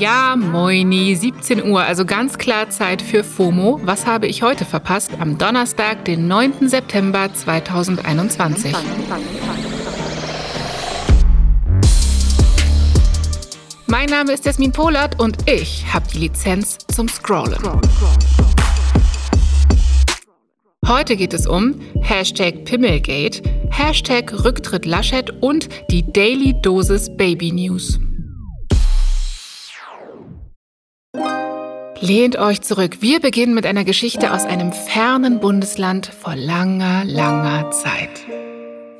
Ja, moini, 17 Uhr, also ganz klar Zeit für FOMO. Was habe ich heute verpasst? Am Donnerstag, den 9. September 2021. Mein Name ist Jasmin Polat und ich habe die Lizenz zum Scrollen. Heute geht es um Hashtag Pimmelgate, Hashtag Rücktritt Laschet und die Daily Dosis Baby News. Lehnt euch zurück. Wir beginnen mit einer Geschichte aus einem fernen Bundesland vor langer, langer Zeit.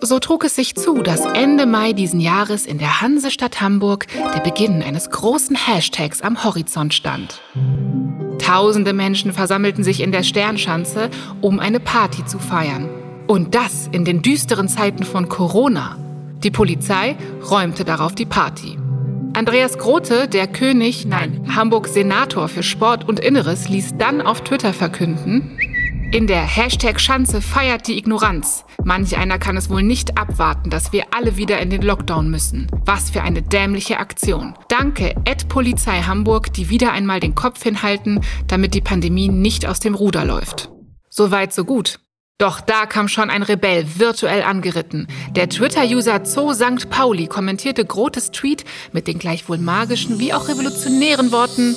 So trug es sich zu, dass Ende Mai diesen Jahres in der Hansestadt Hamburg der Beginn eines großen Hashtags am Horizont stand. Tausende Menschen versammelten sich in der Sternschanze, um eine Party zu feiern. Und das in den düsteren Zeiten von Corona. Die Polizei räumte darauf die Party. Andreas Grote, der König, nein, Hamburgs Senator für Sport und Inneres, ließ dann auf Twitter verkünden, in der Hashtag Schanze feiert die Ignoranz. Manch einer kann es wohl nicht abwarten, dass wir alle wieder in den Lockdown müssen. Was für eine dämliche Aktion. Danke, Ed Polizei Hamburg, die wieder einmal den Kopf hinhalten, damit die Pandemie nicht aus dem Ruder läuft. Soweit, so gut. Doch da kam schon ein Rebell virtuell angeritten. Der Twitter-User Zo St. Pauli kommentierte Grotes Tweet mit den gleichwohl magischen wie auch revolutionären Worten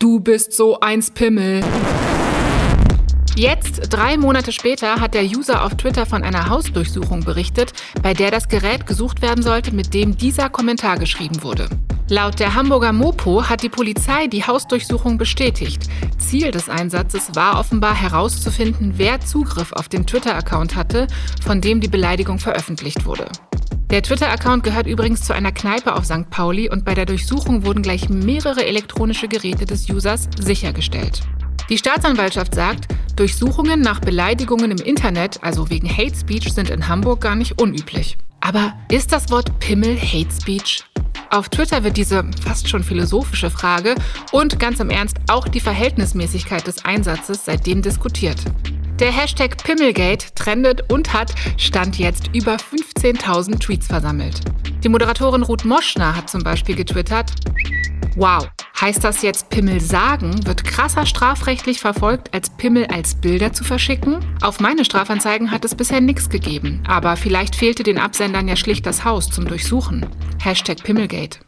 Du bist so eins Pimmel. Jetzt, drei Monate später, hat der User auf Twitter von einer Hausdurchsuchung berichtet, bei der das Gerät gesucht werden sollte, mit dem dieser Kommentar geschrieben wurde. Laut der Hamburger Mopo hat die Polizei die Hausdurchsuchung bestätigt. Ziel des Einsatzes war offenbar herauszufinden, wer Zugriff auf den Twitter-Account hatte, von dem die Beleidigung veröffentlicht wurde. Der Twitter-Account gehört übrigens zu einer Kneipe auf St. Pauli und bei der Durchsuchung wurden gleich mehrere elektronische Geräte des Users sichergestellt. Die Staatsanwaltschaft sagt, Durchsuchungen nach Beleidigungen im Internet, also wegen Hate Speech, sind in Hamburg gar nicht unüblich. Aber ist das Wort Pimmel Hate Speech? Auf Twitter wird diese fast schon philosophische Frage und ganz im Ernst auch die Verhältnismäßigkeit des Einsatzes seitdem diskutiert. Der Hashtag Pimmelgate trendet und hat Stand jetzt über 15.000 Tweets versammelt. Die Moderatorin Ruth Moschner hat zum Beispiel getwittert, Wow, heißt das jetzt Pimmel sagen, wird krasser strafrechtlich verfolgt, als Pimmel als Bilder zu verschicken? Auf meine Strafanzeigen hat es bisher nichts gegeben, aber vielleicht fehlte den Absendern ja schlicht das Haus zum Durchsuchen. Hashtag Pimmelgate.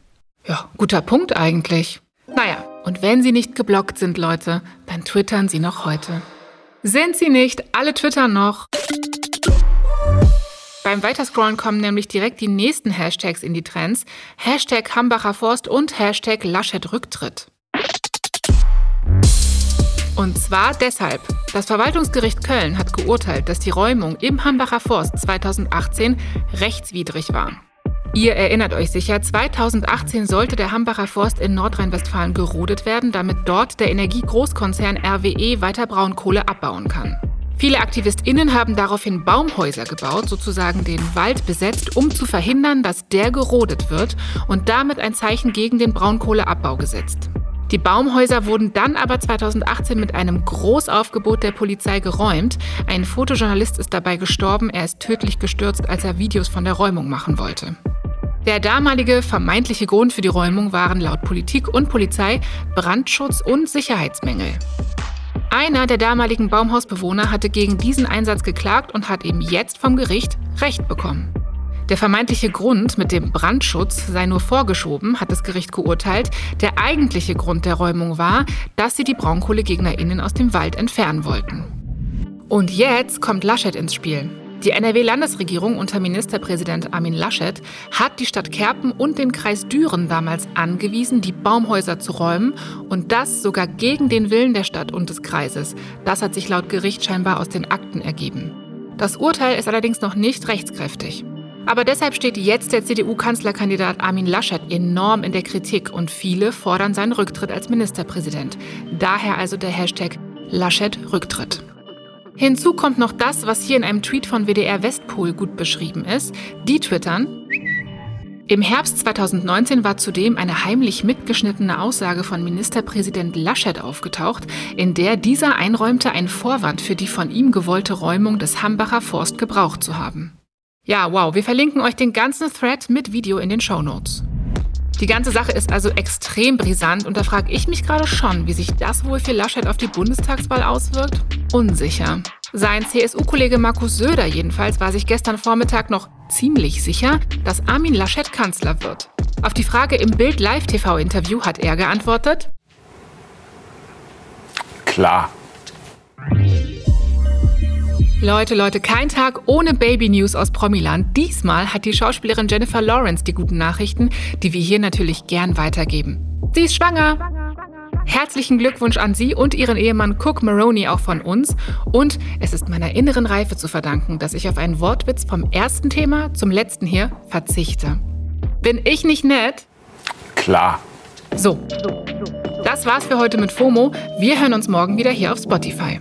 Ja, guter Punkt eigentlich. Naja, und wenn sie nicht geblockt sind, Leute, dann twittern sie noch heute. Sind sie nicht? Alle twittern noch. Beim Weiterscrollen kommen nämlich direkt die nächsten Hashtags in die Trends. Hashtag Hambacher Forst und Hashtag Laschet Rücktritt. Und zwar deshalb. Das Verwaltungsgericht Köln hat geurteilt, dass die Räumung im Hambacher Forst 2018 rechtswidrig war. Ihr erinnert euch sicher, 2018 sollte der Hambacher Forst in Nordrhein-Westfalen gerodet werden, damit dort der Energiegroßkonzern RWE weiter Braunkohle abbauen kann. Viele AktivistInnen haben daraufhin Baumhäuser gebaut, sozusagen den Wald besetzt, um zu verhindern, dass der gerodet wird und damit ein Zeichen gegen den Braunkohleabbau gesetzt. Die Baumhäuser wurden dann aber 2018 mit einem Großaufgebot der Polizei geräumt. Ein Fotojournalist ist dabei gestorben, er ist tödlich gestürzt, als er Videos von der Räumung machen wollte. Der damalige vermeintliche Grund für die Räumung waren laut Politik und Polizei Brandschutz und Sicherheitsmängel. Einer der damaligen Baumhausbewohner hatte gegen diesen Einsatz geklagt und hat eben jetzt vom Gericht Recht bekommen. Der vermeintliche Grund mit dem Brandschutz sei nur vorgeschoben, hat das Gericht geurteilt. Der eigentliche Grund der Räumung war, dass sie die BraunkohlegegnerInnen aus dem Wald entfernen wollten. Und jetzt kommt Laschet ins Spiel. Die NRW-Landesregierung unter Ministerpräsident Armin Laschet hat die Stadt Kerpen und den Kreis Düren damals angewiesen, die Baumhäuser zu räumen und das sogar gegen den Willen der Stadt und des Kreises. Das hat sich laut Gericht scheinbar aus den Akten ergeben. Das Urteil ist allerdings noch nicht rechtskräftig. Aber deshalb steht jetzt der CDU-Kanzlerkandidat Armin Laschet enorm in der Kritik und viele fordern seinen Rücktritt als Ministerpräsident. Daher also der Hashtag Laschet Rücktritt. Hinzu kommt noch das, was hier in einem Tweet von WDR Westpol gut beschrieben ist. Die twittern. Im Herbst 2019 war zudem eine heimlich mitgeschnittene Aussage von Ministerpräsident Laschet aufgetaucht, in der dieser einräumte, einen Vorwand für die von ihm gewollte Räumung des Hambacher Forst gebraucht zu haben. Ja, wow, wir verlinken euch den ganzen Thread mit Video in den Show Notes. Die ganze Sache ist also extrem brisant und da frage ich mich gerade schon, wie sich das wohl für Laschet auf die Bundestagswahl auswirkt. Unsicher. Sein CSU-Kollege Markus Söder jedenfalls war sich gestern Vormittag noch ziemlich sicher, dass Armin Laschet Kanzler wird. Auf die Frage im Bild Live-TV-Interview hat er geantwortet: Klar. Leute, Leute, kein Tag ohne Baby News aus Promiland. Diesmal hat die Schauspielerin Jennifer Lawrence die guten Nachrichten, die wir hier natürlich gern weitergeben. Sie ist schwanger. Herzlichen Glückwunsch an Sie und Ihren Ehemann Cook Maroney auch von uns. Und es ist meiner inneren Reife zu verdanken, dass ich auf einen Wortwitz vom ersten Thema zum letzten hier verzichte. Bin ich nicht nett? Klar. So. Das war's für heute mit FOMO. Wir hören uns morgen wieder hier auf Spotify.